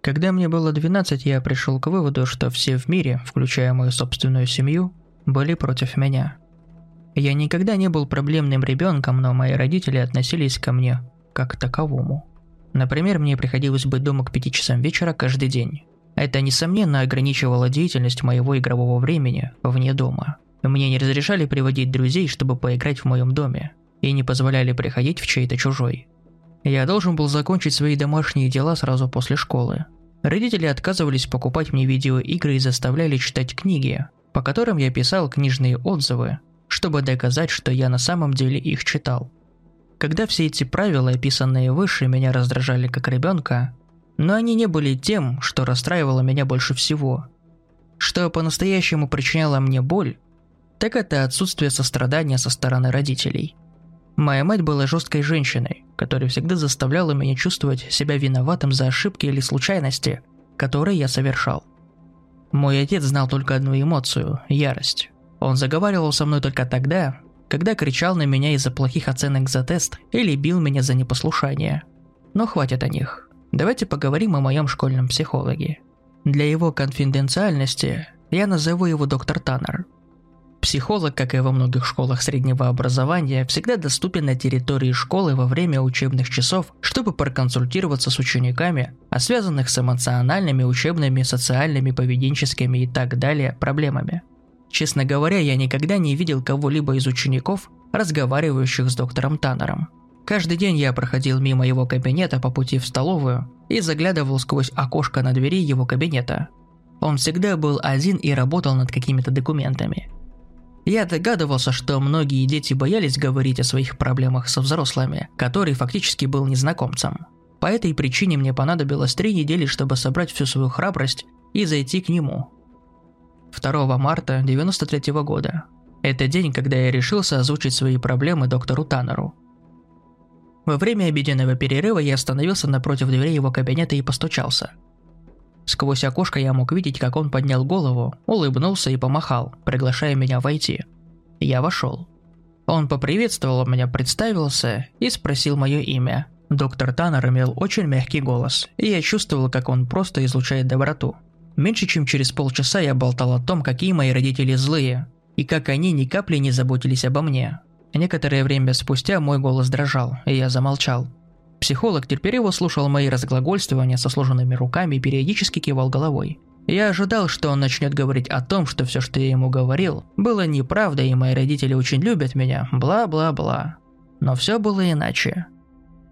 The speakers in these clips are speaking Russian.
Когда мне было 12, я пришел к выводу, что все в мире, включая мою собственную семью, были против меня. Я никогда не был проблемным ребенком, но мои родители относились ко мне как к таковому. Например, мне приходилось быть дома к 5 часам вечера каждый день. Это, несомненно, ограничивало деятельность моего игрового времени вне дома. Мне не разрешали приводить друзей, чтобы поиграть в моем доме, и не позволяли приходить в чей-то чужой. Я должен был закончить свои домашние дела сразу после школы. Родители отказывались покупать мне видеоигры и заставляли читать книги, по которым я писал книжные отзывы, чтобы доказать, что я на самом деле их читал. Когда все эти правила, описанные выше, меня раздражали как ребенка, но они не были тем, что расстраивало меня больше всего. Что по-настоящему причиняло мне боль, так это отсутствие сострадания со стороны родителей. Моя мать была жесткой женщиной, которая всегда заставляла меня чувствовать себя виноватым за ошибки или случайности, которые я совершал. Мой отец знал только одну эмоцию – ярость. Он заговаривал со мной только тогда, когда кричал на меня из-за плохих оценок за тест или бил меня за непослушание. Но хватит о них. Давайте поговорим о моем школьном психологе. Для его конфиденциальности я назову его доктор Таннер – Психолог, как и во многих школах среднего образования, всегда доступен на территории школы во время учебных часов, чтобы проконсультироваться с учениками о связанных с эмоциональными, учебными, социальными, поведенческими и так далее проблемами. Честно говоря, я никогда не видел кого-либо из учеников, разговаривающих с доктором Таннером. Каждый день я проходил мимо его кабинета по пути в столовую и заглядывал сквозь окошко на двери его кабинета. Он всегда был один и работал над какими-то документами – я догадывался, что многие дети боялись говорить о своих проблемах со взрослыми, который фактически был незнакомцем. По этой причине мне понадобилось три недели, чтобы собрать всю свою храбрость и зайти к нему. 2 марта 93 года. Это день, когда я решился озвучить свои проблемы доктору Таннеру. Во время обеденного перерыва я остановился напротив двери его кабинета и постучался – Сквозь окошко я мог видеть, как он поднял голову, улыбнулся и помахал, приглашая меня войти. Я вошел. Он поприветствовал меня, представился и спросил мое имя. Доктор Таннер имел очень мягкий голос, и я чувствовал, как он просто излучает доброту. Меньше чем через полчаса я болтал о том, какие мои родители злые, и как они ни капли не заботились обо мне. Некоторое время спустя мой голос дрожал, и я замолчал. Психолог терпеливо слушал мои разглагольствования со сложенными руками и периодически кивал головой. Я ожидал, что он начнет говорить о том, что все, что я ему говорил, было неправдой и мои родители очень любят меня, бла-бла-бла. Но все было иначе.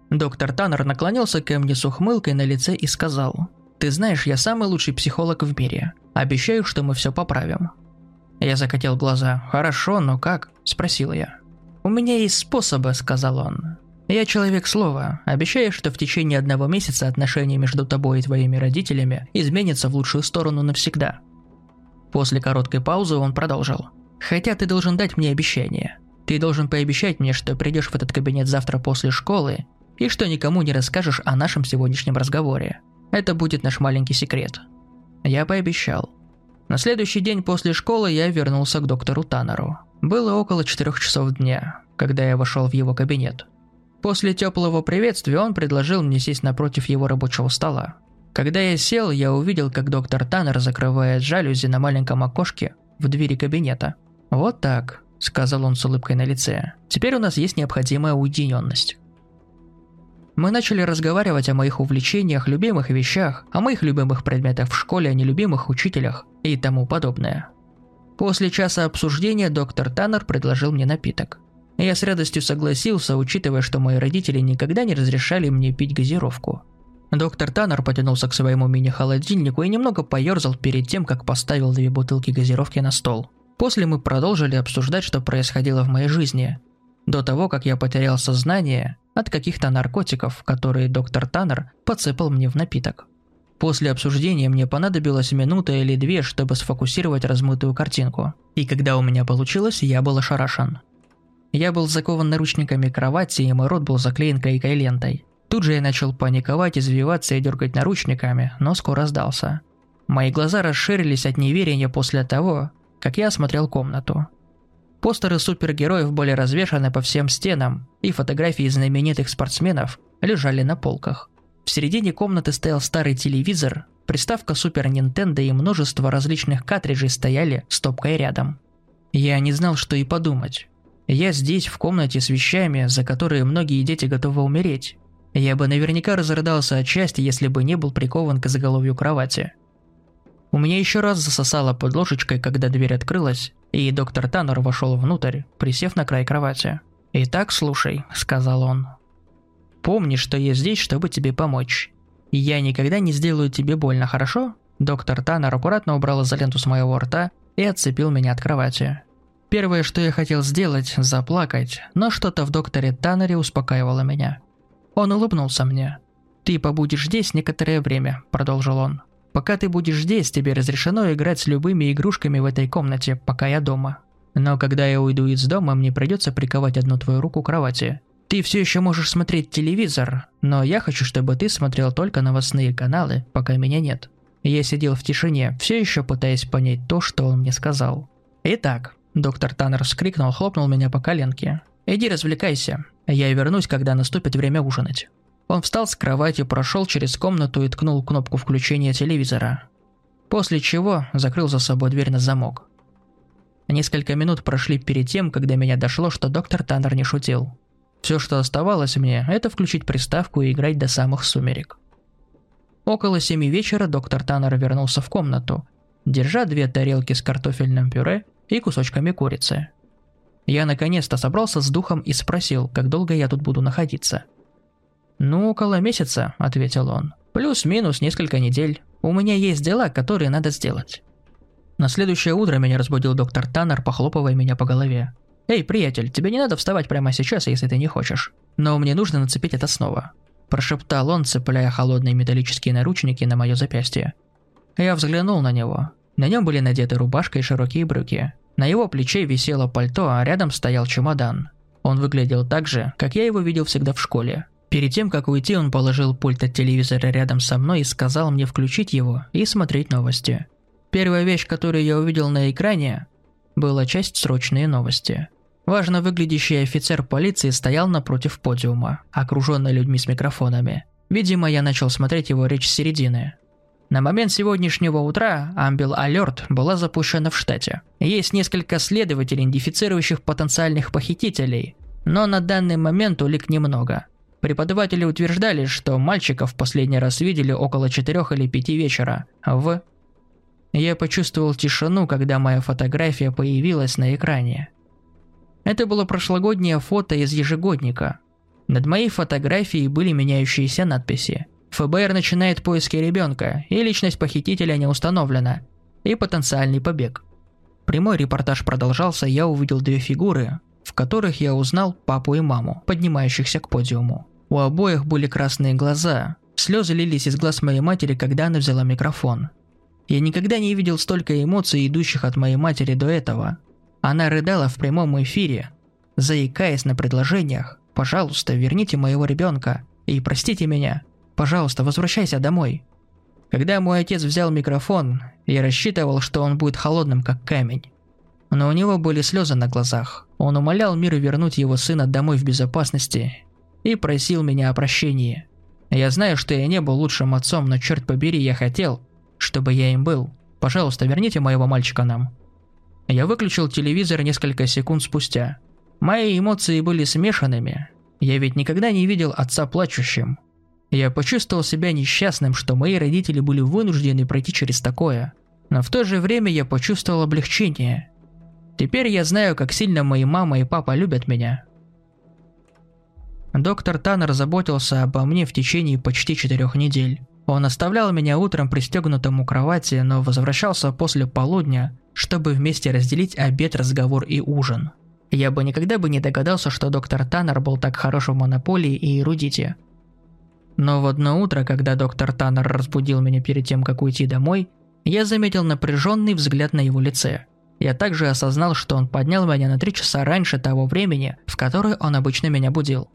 Доктор Таннер наклонился ко мне с ухмылкой на лице и сказал, «Ты знаешь, я самый лучший психолог в мире. Обещаю, что мы все поправим». Я закатил глаза. «Хорошо, но как?» – спросил я. «У меня есть способы», – сказал он. Я человек слова, обещаю, что в течение одного месяца отношения между тобой и твоими родителями изменятся в лучшую сторону навсегда. После короткой паузы он продолжил. Хотя ты должен дать мне обещание. Ты должен пообещать мне, что придешь в этот кабинет завтра после школы и что никому не расскажешь о нашем сегодняшнем разговоре. Это будет наш маленький секрет. Я пообещал. На следующий день после школы я вернулся к доктору Таннеру. Было около четырех часов дня, когда я вошел в его кабинет. После теплого приветствия он предложил мне сесть напротив его рабочего стола. Когда я сел, я увидел, как доктор Таннер закрывает жалюзи на маленьком окошке в двери кабинета. «Вот так», – сказал он с улыбкой на лице. «Теперь у нас есть необходимая уединенность». Мы начали разговаривать о моих увлечениях, любимых вещах, о моих любимых предметах в школе, о нелюбимых учителях и тому подобное. После часа обсуждения доктор Таннер предложил мне напиток – я с радостью согласился, учитывая, что мои родители никогда не разрешали мне пить газировку. Доктор Таннер потянулся к своему мини-холодильнику и немного поерзал перед тем, как поставил две бутылки газировки на стол. После мы продолжили обсуждать, что происходило в моей жизни. До того, как я потерял сознание от каких-то наркотиков, которые доктор Таннер подсыпал мне в напиток. После обсуждения мне понадобилась минута или две, чтобы сфокусировать размытую картинку. И когда у меня получилось, я был ошарашен. Я был закован наручниками кровати, и мой рот был заклеен клейкой лентой. Тут же я начал паниковать, извиваться и дергать наручниками, но скоро сдался. Мои глаза расширились от неверия после того, как я осмотрел комнату. Постеры супергероев были развешаны по всем стенам, и фотографии знаменитых спортсменов лежали на полках. В середине комнаты стоял старый телевизор, приставка Супер Нинтендо и множество различных картриджей стояли стопкой рядом. Я не знал, что и подумать. Я здесь, в комнате с вещами, за которые многие дети готовы умереть. Я бы наверняка разрыдался от счастья, если бы не был прикован к заголовью кровати. У меня еще раз засосало под ложечкой, когда дверь открылась, и доктор Таннер вошел внутрь, присев на край кровати. «Итак, слушай», — сказал он. «Помни, что я здесь, чтобы тебе помочь. Я никогда не сделаю тебе больно, хорошо?» Доктор Таннер аккуратно убрал изоленту с моего рта и отцепил меня от кровати. Первое, что я хотел сделать – заплакать, но что-то в докторе Таннере успокаивало меня. Он улыбнулся мне. «Ты побудешь здесь некоторое время», – продолжил он. «Пока ты будешь здесь, тебе разрешено играть с любыми игрушками в этой комнате, пока я дома. Но когда я уйду из дома, мне придется приковать одну твою руку к кровати. Ты все еще можешь смотреть телевизор, но я хочу, чтобы ты смотрел только новостные каналы, пока меня нет». Я сидел в тишине, все еще пытаясь понять то, что он мне сказал. «Итак», – доктор Таннер вскрикнул, хлопнул меня по коленке. «Иди развлекайся. Я вернусь, когда наступит время ужинать». Он встал с кровати, прошел через комнату и ткнул кнопку включения телевизора. После чего закрыл за собой дверь на замок. Несколько минут прошли перед тем, когда меня дошло, что доктор Таннер не шутил. Все, что оставалось мне, это включить приставку и играть до самых сумерек. Около семи вечера доктор Таннер вернулся в комнату, держа две тарелки с картофельным пюре и кусочками курицы. Я наконец-то собрался с духом и спросил, как долго я тут буду находиться. «Ну, около месяца», — ответил он. «Плюс-минус несколько недель. У меня есть дела, которые надо сделать». На следующее утро меня разбудил доктор Таннер, похлопывая меня по голове. «Эй, приятель, тебе не надо вставать прямо сейчас, если ты не хочешь. Но мне нужно нацепить это снова», – прошептал он, цепляя холодные металлические наручники на мое запястье. Я взглянул на него. На нем были надеты рубашка и широкие брюки. На его плече висело пальто, а рядом стоял чемодан. Он выглядел так же, как я его видел всегда в школе. Перед тем, как уйти, он положил пульт от телевизора рядом со мной и сказал мне включить его и смотреть новости. Первая вещь, которую я увидел на экране, была часть «Срочные новости». Важно выглядящий офицер полиции стоял напротив подиума, окруженный людьми с микрофонами. Видимо, я начал смотреть его речь с середины. На момент сегодняшнего утра Ambil Alert была запущена в штате. Есть несколько следователей, идентифицирующих потенциальных похитителей, но на данный момент улик немного. Преподаватели утверждали, что мальчиков последний раз видели около 4 или 5 вечера в... Я почувствовал тишину, когда моя фотография появилась на экране. Это было прошлогоднее фото из ежегодника. Над моей фотографией были меняющиеся надписи – ФБР начинает поиски ребенка, и личность похитителя не установлена, и потенциальный побег. Прямой репортаж продолжался, я увидел две фигуры, в которых я узнал папу и маму, поднимающихся к подиуму. У обоих были красные глаза, слезы лились из глаз моей матери, когда она взяла микрофон. Я никогда не видел столько эмоций, идущих от моей матери до этого. Она рыдала в прямом эфире, заикаясь на предложениях «Пожалуйста, верните моего ребенка и простите меня», Пожалуйста, возвращайся домой. Когда мой отец взял микрофон, я рассчитывал, что он будет холодным, как камень. Но у него были слезы на глазах. Он умолял мир вернуть его сына домой в безопасности и просил меня о прощении. Я знаю, что я не был лучшим отцом, но черт побери, я хотел, чтобы я им был. Пожалуйста, верните моего мальчика нам. Я выключил телевизор несколько секунд спустя. Мои эмоции были смешанными. Я ведь никогда не видел отца плачущим. Я почувствовал себя несчастным, что мои родители были вынуждены пройти через такое. Но в то же время я почувствовал облегчение. Теперь я знаю, как сильно мои мама и папа любят меня. Доктор Таннер заботился обо мне в течение почти четырех недель. Он оставлял меня утром пристегнутым у кровати, но возвращался после полудня, чтобы вместе разделить обед, разговор и ужин. Я бы никогда бы не догадался, что доктор Таннер был так хорош в монополии и эрудите – но в одно утро, когда доктор Таннер разбудил меня перед тем, как уйти домой, я заметил напряженный взгляд на его лице. Я также осознал, что он поднял меня на три часа раньше того времени, в которое он обычно меня будил.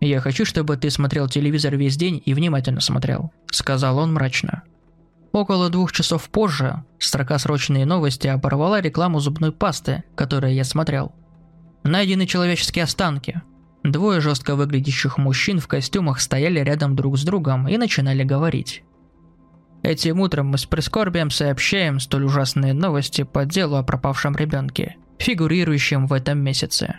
«Я хочу, чтобы ты смотрел телевизор весь день и внимательно смотрел», – сказал он мрачно. Около двух часов позже строка «Срочные новости» оборвала рекламу зубной пасты, которую я смотрел. Найдены человеческие останки. Двое жестко выглядящих мужчин в костюмах стояли рядом друг с другом и начинали говорить. Этим утром мы с прискорбием сообщаем столь ужасные новости по делу о пропавшем ребенке, фигурирующем в этом месяце.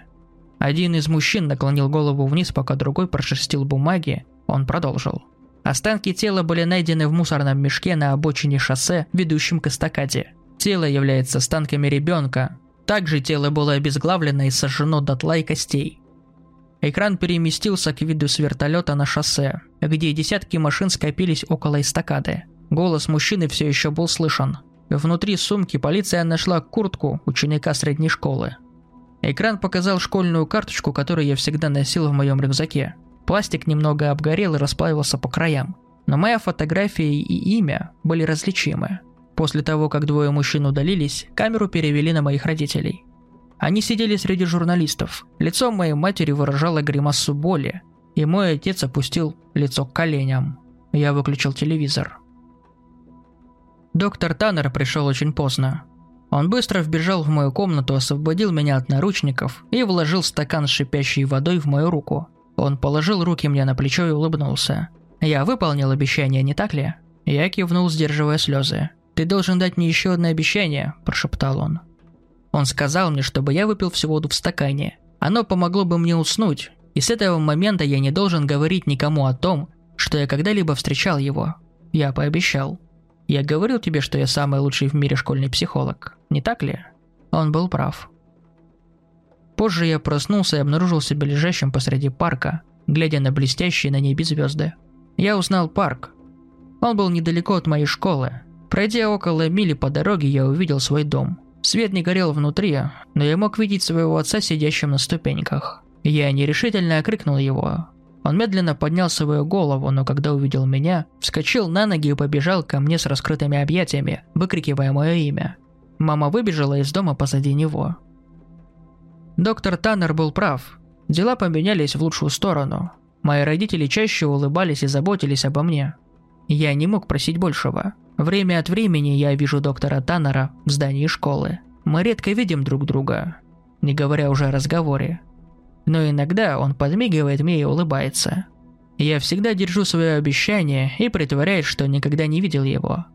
Один из мужчин наклонил голову вниз, пока другой прошерстил бумаги, он продолжил. Останки тела были найдены в мусорном мешке на обочине шоссе, ведущем к эстакаде. Тело является останками ребенка. Также тело было обезглавлено и сожжено дотла и костей. Экран переместился к виду с вертолета на шоссе, где десятки машин скопились около эстакады. Голос мужчины все еще был слышен. Внутри сумки полиция нашла куртку ученика средней школы. Экран показал школьную карточку, которую я всегда носил в моем рюкзаке. Пластик немного обгорел и расплавился по краям. Но моя фотография и имя были различимы. После того, как двое мужчин удалились, камеру перевели на моих родителей. Они сидели среди журналистов. Лицо моей матери выражало гримасу боли, и мой отец опустил лицо к коленям. Я выключил телевизор. Доктор Таннер пришел очень поздно. Он быстро вбежал в мою комнату, освободил меня от наручников и вложил стакан с шипящей водой в мою руку. Он положил руки мне на плечо и улыбнулся. «Я выполнил обещание, не так ли?» Я кивнул, сдерживая слезы. «Ты должен дать мне еще одно обещание», – прошептал он. Он сказал мне, чтобы я выпил всю воду в стакане. Оно помогло бы мне уснуть, и с этого момента я не должен говорить никому о том, что я когда-либо встречал его. Я пообещал. Я говорил тебе, что я самый лучший в мире школьный психолог, не так ли? Он был прав. Позже я проснулся и обнаружил себя лежащим посреди парка, глядя на блестящие на небе звезды. Я узнал парк. Он был недалеко от моей школы. Пройдя около мили по дороге, я увидел свой дом – Свет не горел внутри, но я мог видеть своего отца сидящим на ступеньках. Я нерешительно окрикнул его. Он медленно поднял свою голову, но когда увидел меня, вскочил на ноги и побежал ко мне с раскрытыми объятиями, выкрикивая мое имя. Мама выбежала из дома позади него. Доктор Таннер был прав. Дела поменялись в лучшую сторону. Мои родители чаще улыбались и заботились обо мне. Я не мог просить большего. Время от времени я вижу доктора Таннера в здании школы. Мы редко видим друг друга, не говоря уже о разговоре. Но иногда он подмигивает мне и улыбается. Я всегда держу свое обещание и притворяюсь, что никогда не видел его.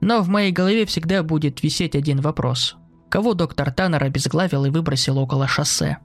Но в моей голове всегда будет висеть один вопрос. Кого доктор Таннер обезглавил и выбросил около шоссе?